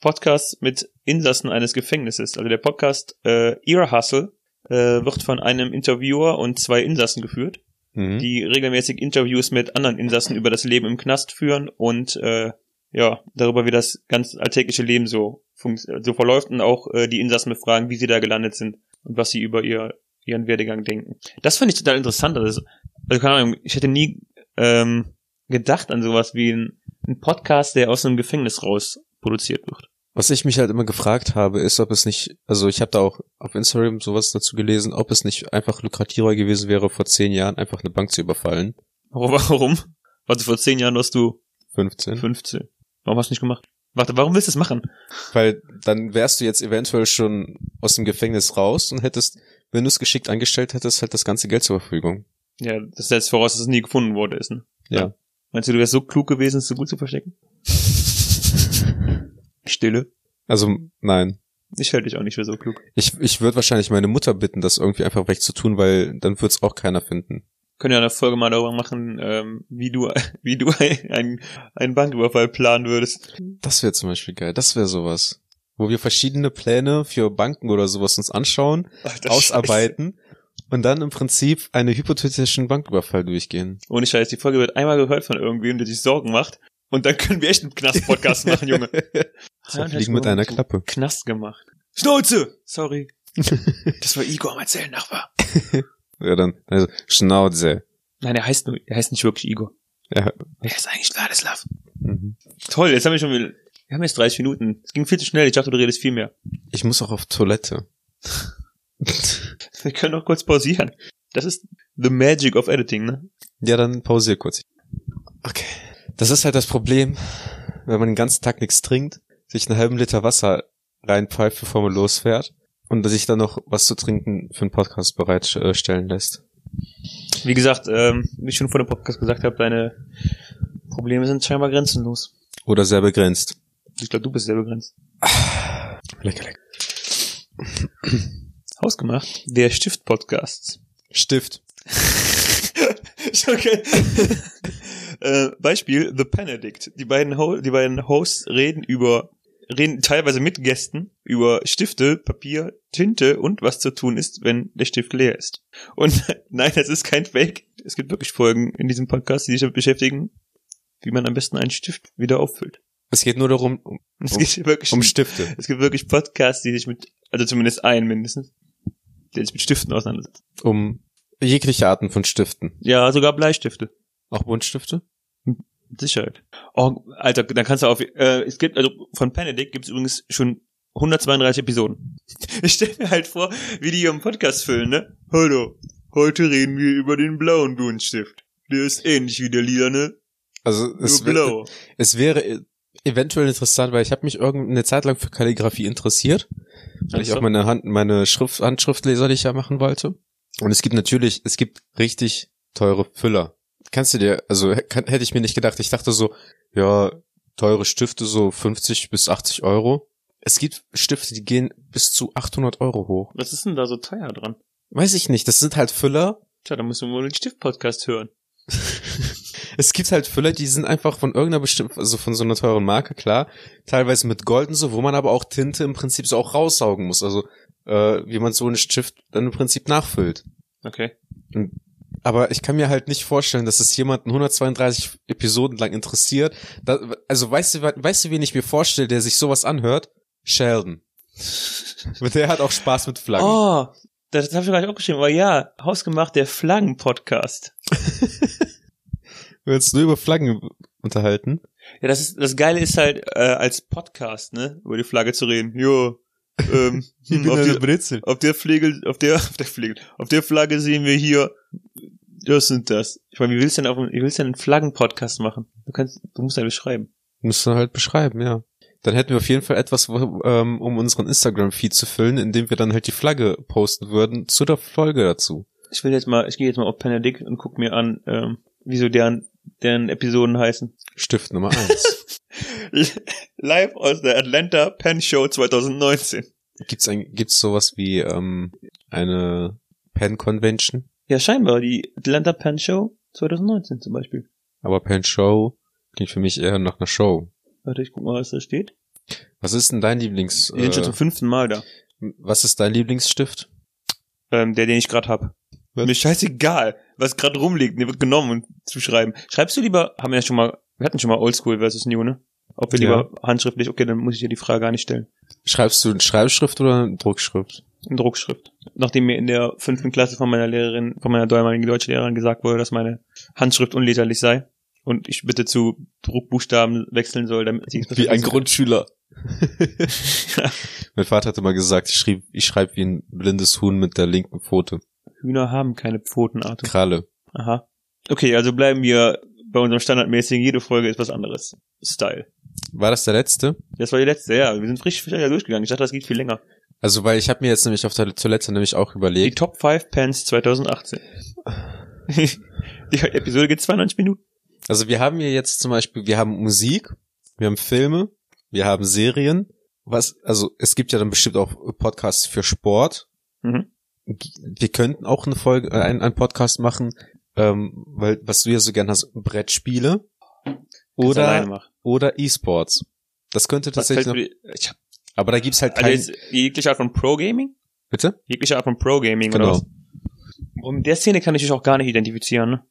[SPEAKER 1] Podcast mit Insassen eines Gefängnisses. Also der Podcast äh, Ear Hustle äh, wird von einem Interviewer und zwei Insassen geführt,
[SPEAKER 2] Mhm.
[SPEAKER 1] die regelmäßig Interviews mit anderen Insassen über das Leben im Knast führen und äh, ja, darüber, wie das ganz alltägliche Leben so, so verläuft und auch äh, die Insassen befragen, wie sie da gelandet sind und was sie über ihr, ihren Werdegang denken. Das fand ich total interessant. Also, also keine Ahnung, ich hätte nie ähm, gedacht an sowas wie ein, ein Podcast, der aus einem Gefängnis raus produziert wird.
[SPEAKER 2] Was ich mich halt immer gefragt habe, ist, ob es nicht, also ich habe da auch auf Instagram sowas dazu gelesen, ob es nicht einfach lukrativer gewesen wäre, vor zehn Jahren einfach eine Bank zu überfallen.
[SPEAKER 1] Warum? warum? Warte, vor zehn Jahren warst du
[SPEAKER 2] 15.
[SPEAKER 1] 15. Warum hast du nicht gemacht? Warte, warum willst du es machen?
[SPEAKER 2] Weil dann wärst du jetzt eventuell schon aus dem Gefängnis raus und hättest, wenn du es geschickt angestellt hättest, halt das ganze Geld zur Verfügung.
[SPEAKER 1] Ja, das setzt voraus, dass es nie gefunden wurde ist, ne?
[SPEAKER 2] Ja.
[SPEAKER 1] Meinst du, du wärst so klug gewesen, es so gut zu verstecken? Stille.
[SPEAKER 2] Also nein.
[SPEAKER 1] Ich halte dich auch nicht für so klug.
[SPEAKER 2] Ich, ich würde wahrscheinlich meine Mutter bitten, das irgendwie einfach wegzutun, weil dann wird es auch keiner finden.
[SPEAKER 1] Können ja eine Folge mal darüber machen, ähm, wie du, wie du einen, einen Banküberfall planen würdest.
[SPEAKER 2] Das wäre zum Beispiel geil. Das wäre sowas. Wo wir verschiedene Pläne für Banken oder sowas uns anschauen,
[SPEAKER 1] Alter,
[SPEAKER 2] ausarbeiten und dann im Prinzip einen hypothetischen Banküberfall durchgehen.
[SPEAKER 1] Scheiße. Ohne Scheiß, die Folge wird einmal gehört von irgendwem, der sich Sorgen macht. Und dann können wir echt einen Knast-Podcast machen, Junge.
[SPEAKER 2] so fliegen mit einer Klappe.
[SPEAKER 1] Knast gemacht. Schnauze! Sorry. Das war Igor, mein Zellennachbar.
[SPEAKER 2] Ja, dann, also, Schnauze.
[SPEAKER 1] Nein, er heißt nur, er heißt nicht wirklich Igor.
[SPEAKER 2] Ja.
[SPEAKER 1] Er ist eigentlich Vladislav.
[SPEAKER 2] Mhm.
[SPEAKER 1] Toll, jetzt haben wir schon wieder, wir haben jetzt 30 Minuten. Es ging viel zu schnell. Ich dachte, du redest viel mehr.
[SPEAKER 2] Ich muss auch auf Toilette.
[SPEAKER 1] Wir können auch kurz pausieren. Das ist the magic of editing, ne?
[SPEAKER 2] Ja, dann pausier kurz. Okay. Das ist halt das Problem, wenn man den ganzen Tag nichts trinkt, sich einen halben Liter Wasser reinpfeift, bevor man losfährt und sich dann noch was zu trinken für einen Podcast bereitstellen lässt.
[SPEAKER 1] Wie gesagt, ähm, wie ich schon vor dem Podcast gesagt habe, deine Probleme sind scheinbar grenzenlos.
[SPEAKER 2] Oder sehr begrenzt.
[SPEAKER 1] Ich glaube, du bist sehr begrenzt.
[SPEAKER 2] Lecker, lecker.
[SPEAKER 1] Hausgemacht. Der Stift-Podcast.
[SPEAKER 2] Stift.
[SPEAKER 1] okay. äh, Beispiel The Benedict. Die beiden, Ho die beiden Hosts reden über, reden teilweise mit Gästen über Stifte, Papier, Tinte und was zu tun ist, wenn der Stift leer ist. Und nein, das ist kein Fake. Es gibt wirklich Folgen in diesem Podcast, die sich damit beschäftigen, wie man am besten einen Stift wieder auffüllt.
[SPEAKER 2] Es geht nur darum, um,
[SPEAKER 1] Es geht wirklich
[SPEAKER 2] um Stifte.
[SPEAKER 1] Es gibt wirklich Podcasts, die sich mit, also zumindest einen mindestens, der sich mit Stiften auseinandersetzt.
[SPEAKER 2] Um jegliche Arten von Stiften.
[SPEAKER 1] Ja, sogar Bleistifte.
[SPEAKER 2] Auch Buntstifte?
[SPEAKER 1] Sicherheit. Oh, Alter, dann kannst du auf, äh, es gibt, also von Benedict gibt es übrigens schon 132 Episoden. Ich stell mir halt vor, wie die ihren Podcast füllen, ne? Hallo, heute reden wir über den blauen Buntstift. Der ist ähnlich wie der lilane,
[SPEAKER 2] Also es, wär- es wäre e- eventuell interessant, weil ich habe mich irgendeine Zeit lang für Kalligrafie interessiert, weil ich
[SPEAKER 1] Ach so.
[SPEAKER 2] auch meine Hand, meine Schrift, Handschrift leserlich ja machen wollte. Und es gibt natürlich, es gibt richtig teure Füller. Kannst du dir, also kann, hätte ich mir nicht gedacht. Ich dachte so, ja, teure Stifte so 50 bis 80 Euro. Es gibt Stifte, die gehen bis zu 800 Euro hoch.
[SPEAKER 1] Was ist denn da so teuer dran?
[SPEAKER 2] Weiß ich nicht. Das sind halt Füller.
[SPEAKER 1] Tja, da musst du wohl den Stift-Podcast hören.
[SPEAKER 2] Es gibt halt Füller, die sind einfach von irgendeiner bestimmten, also von so einer teuren Marke, klar. Teilweise mit Gold und so, wo man aber auch Tinte im Prinzip so auch raussaugen muss. Also, äh, wie man so einen Stift dann im Prinzip nachfüllt.
[SPEAKER 1] Okay.
[SPEAKER 2] Aber ich kann mir halt nicht vorstellen, dass es jemanden 132 Episoden lang interessiert. Da, also weißt du, weißt du, wen ich mir vorstelle, der sich sowas anhört? Sheldon. Der hat auch Spaß mit Flaggen.
[SPEAKER 1] Oh, das habe ich gar nicht aufgeschrieben, aber ja, hausgemacht der Flaggen-Podcast.
[SPEAKER 2] Uns nur über Flaggen unterhalten.
[SPEAKER 1] Ja, das ist das Geile ist halt äh, als Podcast, ne, über die Flagge zu reden. Jo, ähm, hm, auf, die,
[SPEAKER 2] Brezel.
[SPEAKER 1] auf der Flegel, auf der, auf der Flegel, auf der Flagge sehen wir hier das und das. Ich meine, wie willst du denn auf, wie willst du denn einen Flaggen-Podcast machen? Du kannst, du musst ja beschreiben.
[SPEAKER 2] Müsst ihr halt beschreiben, ja. Dann hätten wir auf jeden Fall etwas, ähm, um unseren Instagram-Feed zu füllen, indem wir dann halt die Flagge posten würden zu der Folge dazu.
[SPEAKER 1] Ich will jetzt mal, ich gehe jetzt mal auf Benedict und guck mir an, ähm, wieso deren, deren Episoden heißen.
[SPEAKER 2] Stift Nummer eins.
[SPEAKER 1] Live aus der Atlanta Pen Show 2019.
[SPEAKER 2] gibt's ein, gibt's sowas wie ähm, eine Pen Convention?
[SPEAKER 1] Ja, scheinbar. Die Atlanta Pen Show 2019 zum Beispiel.
[SPEAKER 2] Aber Pen Show klingt für mich eher nach einer Show.
[SPEAKER 1] Warte, ich guck mal, was da steht.
[SPEAKER 2] Was ist denn dein Lieblings...
[SPEAKER 1] Wir sind schon
[SPEAKER 2] Äh,
[SPEAKER 1] zum fünften Mal da.
[SPEAKER 2] was ist dein Lieblingsstift?
[SPEAKER 1] Ähm, der, den ich gerade hab.
[SPEAKER 2] Was?
[SPEAKER 1] Mir scheißegal, was gerade rumliegt. Der wird genommen und zu schreiben. Schreibst du lieber, haben wir ja schon mal, wir hatten schon mal Oldschool versus New, ne? Ob wir
[SPEAKER 2] Ja.
[SPEAKER 1] lieber handschriftlich, okay, dann muss ich dir die Frage gar nicht stellen.
[SPEAKER 2] Schreibst du in Schreibschrift oder in Druckschrift?
[SPEAKER 1] In Druckschrift. Nachdem mir in der fünften Klasse von meiner Lehrerin, von meiner damaligen Deutschlehrerin gesagt wurde, dass meine Handschrift unleserlich sei und ich bitte zu Druckbuchstaben wechseln soll, damit sie es
[SPEAKER 2] Wie ein Grundschüler. mein Vater hatte mal gesagt, ich, schrieb, ich schreibe wie ein blindes Huhn mit der linken Pfote.
[SPEAKER 1] Hühner haben keine Pfoten, Arthur.
[SPEAKER 2] Kralle.
[SPEAKER 1] Aha. Okay, also bleiben wir bei unserem standardmäßigen, jede Folge ist was anderes. Style.
[SPEAKER 2] War das der letzte?
[SPEAKER 1] Das war die letzte, ja. Wir sind richtig schnell durchgegangen. Ich dachte, das geht viel länger.
[SPEAKER 2] Also, weil ich habe mir jetzt nämlich auf der Toilette nämlich auch
[SPEAKER 1] Die
[SPEAKER 2] überlegt.
[SPEAKER 1] Top 5 Pants 2018. die Episode geht 92 Minuten.
[SPEAKER 2] Also, wir haben hier jetzt zum Beispiel, wir haben Musik, wir haben Filme, wir haben Serien. Was, also, es gibt ja dann bestimmt auch Podcasts für Sport.
[SPEAKER 1] Mhm.
[SPEAKER 2] Wir könnten auch eine Folge, äh, einen, einen Podcast machen, ähm, weil, was du ja so gern hast, Brettspiele. Oder, oder E-Sports. Das könnte tatsächlich noch,
[SPEAKER 1] hab,
[SPEAKER 2] aber da gibt's halt
[SPEAKER 1] also
[SPEAKER 2] kein,
[SPEAKER 1] jetzt jegliche Art von Pro-Gaming?
[SPEAKER 2] bitte?
[SPEAKER 1] Jegliche Art von Pro-Gaming
[SPEAKER 2] Genau.
[SPEAKER 1] oder was? Und mit der Szene kann ich mich auch gar nicht identifizieren. Ne?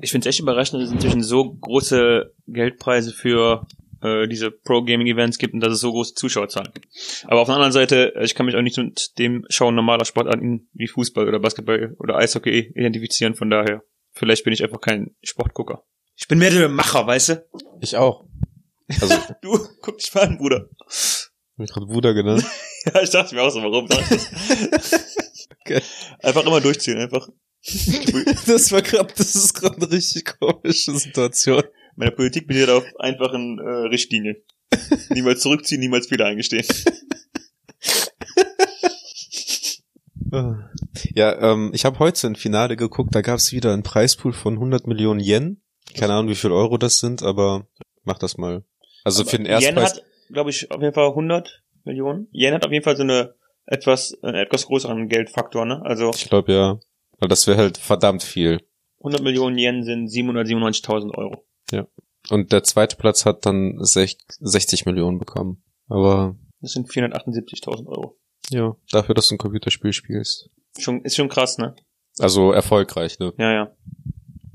[SPEAKER 1] Ich finde es echt überraschend, dass es inzwischen so große Geldpreise für äh, diese Pro-Gaming-Events gibt und dass es so große Zuschauerzahlen gibt. Aber auf der anderen Seite, äh, ich kann mich auch nicht mit dem Schauen normaler Sportarten wie Fußball oder Basketball oder Eishockey identifizieren. Von daher, vielleicht bin ich einfach kein Sportgucker. Ich bin mehr der Macher, weißt du?
[SPEAKER 2] Ich auch. Also,
[SPEAKER 1] Du, guck dich mal an, Bruder.
[SPEAKER 2] hab ich gerade Bruder genannt.
[SPEAKER 1] Ja, ich dachte mir auch so, warum sag ich das?
[SPEAKER 2] Okay.
[SPEAKER 1] Einfach immer durchziehen, einfach.
[SPEAKER 2] Das war gerade, das ist gerade eine richtig komische Situation.
[SPEAKER 1] Meine Politik basiert auf einfachen äh, Richtlinien. Niemals zurückziehen, niemals wieder eingestehen.
[SPEAKER 2] Ja, ähm, ich habe heute ein Finale geguckt, da gab es wieder einen Preispool von 100 Millionen Yen. Keine Ahnung, wie viel Euro das sind, aber mach das mal. Also für den
[SPEAKER 1] Yen
[SPEAKER 2] Erstpreis.
[SPEAKER 1] hat, glaube ich, auf jeden Fall 100 Millionen. Yen hat auf jeden Fall so eine etwas, einen etwas größeren Geldfaktor, ne? Also
[SPEAKER 2] Ich glaube ja. Weil das wäre halt verdammt viel.
[SPEAKER 1] 100 Millionen Yen sind 797.000 Euro.
[SPEAKER 2] Und der zweite Platz hat dann sech- 60 Millionen bekommen. Aber
[SPEAKER 1] Das sind 478.000 Euro.
[SPEAKER 2] ja, dafür, dass du ein Computerspiel spielst.
[SPEAKER 1] Schon, ist schon krass, ne?
[SPEAKER 2] Also erfolgreich, ne?
[SPEAKER 1] Ja, ja.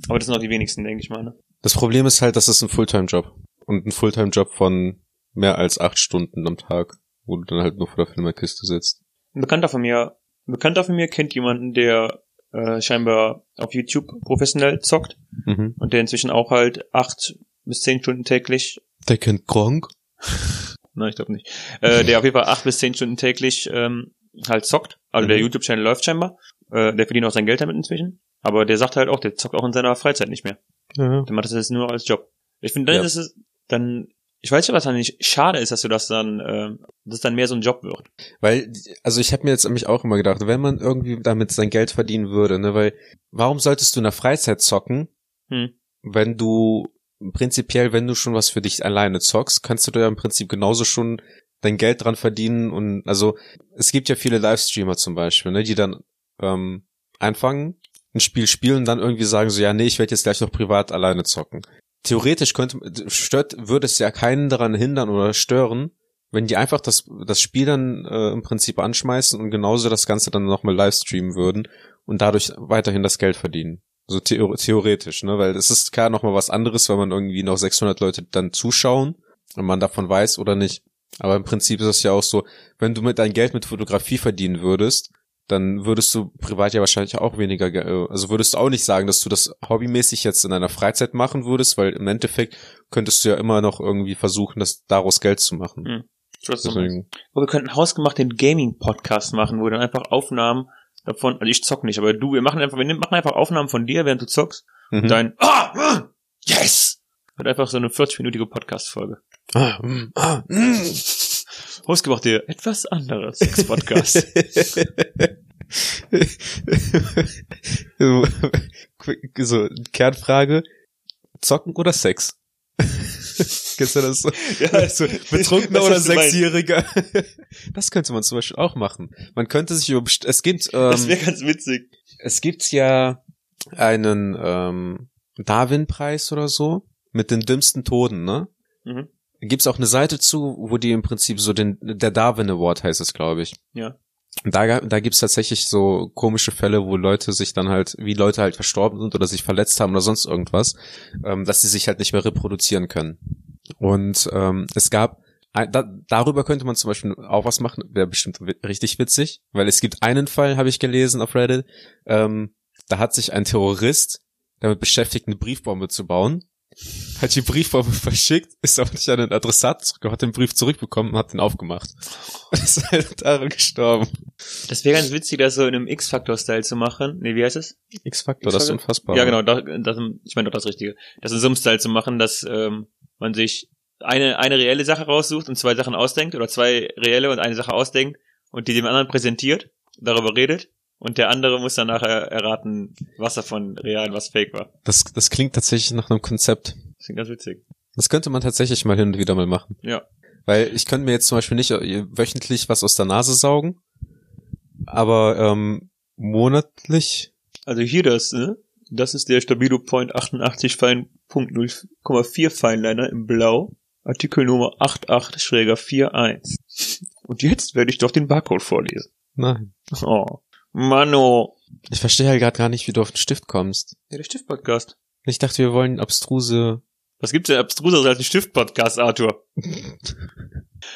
[SPEAKER 1] Aber das sind auch die wenigsten, denke ich mal, ne?
[SPEAKER 2] Das Problem ist halt, das ist ein Fulltime-Job. Und ein Fulltime-Job von mehr als acht Stunden am Tag, wo du dann halt nur vor der Filmerkiste sitzt.
[SPEAKER 1] Ein Bekannter von mir, ein Bekannter von mir kennt jemanden, der äh, scheinbar auf YouTube professionell zockt
[SPEAKER 2] Mhm.
[SPEAKER 1] und der inzwischen auch halt acht bis zehn Stunden täglich,
[SPEAKER 2] Der kennt Gronk.
[SPEAKER 1] nein, ich glaube nicht, äh, der auf jeden Fall acht bis zehn Stunden täglich ähm, halt zockt. Also der
[SPEAKER 2] Mhm.
[SPEAKER 1] YouTube-Channel läuft scheinbar. Äh, der verdient auch sein Geld damit inzwischen. Aber der sagt halt auch, der zockt auch in seiner Freizeit nicht mehr.
[SPEAKER 2] Ja.
[SPEAKER 1] Der macht das jetzt nur als Job. Ich finde, dann
[SPEAKER 2] Ja.
[SPEAKER 1] ist es, dann, ich weiß nicht, was dann nicht schade ist, dass du das dann, äh, dass es dann mehr so ein Job wird.
[SPEAKER 2] Weil, also ich habe mir jetzt nämlich auch immer gedacht, wenn man irgendwie damit sein Geld verdienen würde, ne, weil warum solltest du in der Freizeit zocken,
[SPEAKER 1] Hm.
[SPEAKER 2] wenn du prinzipiell, wenn du schon was für dich alleine zockst, kannst du da ja im Prinzip genauso schon dein Geld dran verdienen und also es gibt ja viele Livestreamer zum Beispiel, ne, die dann ähm, anfangen, ein Spiel spielen und dann irgendwie sagen so, ja, nee, ich werde jetzt gleich noch privat alleine zocken. Theoretisch könnte stört, würde es ja keinen daran hindern oder stören, wenn die einfach das, das Spiel dann äh, im Prinzip anschmeißen und genauso das Ganze dann nochmal livestreamen würden und dadurch weiterhin das Geld verdienen. So theo theoretisch, ne? Weil es ist klar nochmal was anderes, weil man irgendwie noch 600 Leute dann zuschauen und man davon weiß oder nicht. Aber im Prinzip ist es ja auch so, wenn du mit dein Geld mit Fotografie verdienen würdest, dann würdest du privat ja wahrscheinlich auch weniger, ge- äh, also würdest du auch nicht sagen, dass du das hobbymäßig jetzt in deiner Freizeit machen würdest, weil im Endeffekt könntest du ja immer noch irgendwie versuchen, das daraus Geld zu machen.
[SPEAKER 1] Hm.
[SPEAKER 2] Deswegen,
[SPEAKER 1] Oh, wir könnten hausgemacht den Gaming-Podcast machen, wo wir dann einfach Aufnahmen davon, also ich zock nicht, aber du, wir machen einfach, wir machen einfach Aufnahmen von dir, während du zockst.
[SPEAKER 2] mhm.
[SPEAKER 1] Und dein, ah, ah, yes! Wird einfach so eine 40-minütige Podcast-Folge.
[SPEAKER 2] Ah, mm, ah, mm.
[SPEAKER 1] Hausgemacht dir etwas anderes Sex-Podcast.
[SPEAKER 2] so, Kernfrage, zocken oder Sex? Kennst du das so?
[SPEAKER 1] ja,
[SPEAKER 2] so Betrunkener oder. Sechsjähriger? Das könnte man zum Beispiel auch machen. Man könnte sich über, es gibt, ähm,
[SPEAKER 1] das wäre ganz witzig.
[SPEAKER 2] es gibt ja einen, ähm, Darwin-Preis oder so mit den dümmsten Toten, ne?
[SPEAKER 1] Mhm.
[SPEAKER 2] Gibt's auch eine Seite zu, wo die im Prinzip so den, der Darwin Award heißt es, glaube ich.
[SPEAKER 1] Ja.
[SPEAKER 2] Da, da gibt's tatsächlich so komische Fälle, wo Leute sich dann halt, wie Leute halt verstorben sind oder sich verletzt haben oder sonst irgendwas, ähm, dass sie sich halt nicht mehr reproduzieren können. Und ähm, es gab, ein- da, darüber könnte man zum Beispiel auch was machen, wäre bestimmt richtig witzig, weil es gibt einen Fall, habe ich gelesen auf Reddit, ähm, da hat sich ein Terrorist damit beschäftigt, eine Briefbombe zu bauen, hat die Briefbombe verschickt, ist aber nicht an den Adressaten zurück, hat den Brief zurückbekommen und hat den aufgemacht. ist halt daran gestorben.
[SPEAKER 1] Das wäre ganz witzig, das so in einem X-Factor-Style zu machen. Nee, wie heißt es?
[SPEAKER 2] X-Factor, das ist unfassbar.
[SPEAKER 1] Ja, genau, das, das, ich meine doch das Richtige. Das in so einem Style zu machen, dass ähm, man sich eine, eine reelle Sache raussucht und zwei Sachen ausdenkt oder zwei reelle und eine Sache ausdenkt und die dem anderen präsentiert, darüber redet und der andere muss dann nachher erraten, was davon real und was fake war.
[SPEAKER 2] Das, das klingt tatsächlich nach einem Konzept.
[SPEAKER 1] Das klingt ganz witzig.
[SPEAKER 2] Das könnte man tatsächlich mal hin und wieder mal machen.
[SPEAKER 1] Ja.
[SPEAKER 2] Weil ich könnte mir jetzt zum Beispiel nicht äh, wöchentlich was aus der Nase saugen, aber ähm, monatlich,
[SPEAKER 1] Also hier das, ne? Das ist der Stabilo Point 88 Fein Punkt 0,4 Feinliner im Blau. Artikel Nummer 88-41. Und jetzt werde ich doch den Barcode vorlesen.
[SPEAKER 2] nein.
[SPEAKER 1] Oh. Mano.
[SPEAKER 2] Ich verstehe halt gerade gar nicht, wie du auf den Stift kommst.
[SPEAKER 1] Ja, der Stift-Podcast.
[SPEAKER 2] Ich dachte, wir wollen abstruse.
[SPEAKER 1] Was gibt's denn abstruseres als ein Stift-Podcast, Arthur?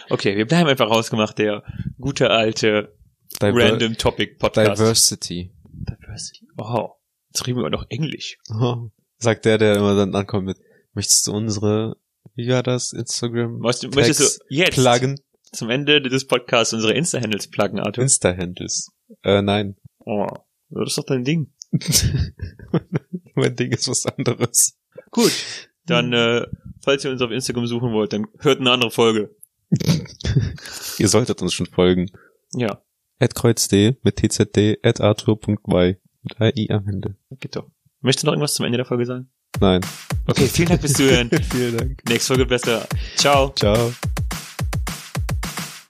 [SPEAKER 1] Okay, wir bleiben einfach rausgemacht, der gute alte
[SPEAKER 2] Diver
[SPEAKER 1] Random Topic Podcast.
[SPEAKER 2] Diversity.
[SPEAKER 1] Diversity. Wow. Jetzt reden wir noch Englisch.
[SPEAKER 2] Oh. Sagt der, der immer dann ankommt mit, möchtest du unsere, wie war das, Instagram?
[SPEAKER 1] Möchtest du, möchtest du jetzt
[SPEAKER 2] pluggen?
[SPEAKER 1] zum Ende des Podcasts unsere Insta-Handles pluggen, Arthur?
[SPEAKER 2] Insta-Handles. Äh, nein.
[SPEAKER 1] Oh, das ist doch dein Ding.
[SPEAKER 2] mein Ding ist was anderes.
[SPEAKER 1] Gut, dann, äh, falls ihr uns auf Instagram suchen wollt, dann hört eine andere Folge.
[SPEAKER 2] Ihr solltet uns schon folgen.
[SPEAKER 1] Ja,
[SPEAKER 2] At kreuzd mit tzd at arthur.y. Mit AI am Ende.
[SPEAKER 1] geht doch. Möchtest du noch irgendwas zum Ende der Folge sagen?
[SPEAKER 2] Nein.
[SPEAKER 1] Okay, vielen Dank fürs Zuhören.
[SPEAKER 2] Vielen Dank.
[SPEAKER 1] Nächste Folge besser. Ciao.
[SPEAKER 2] Ciao.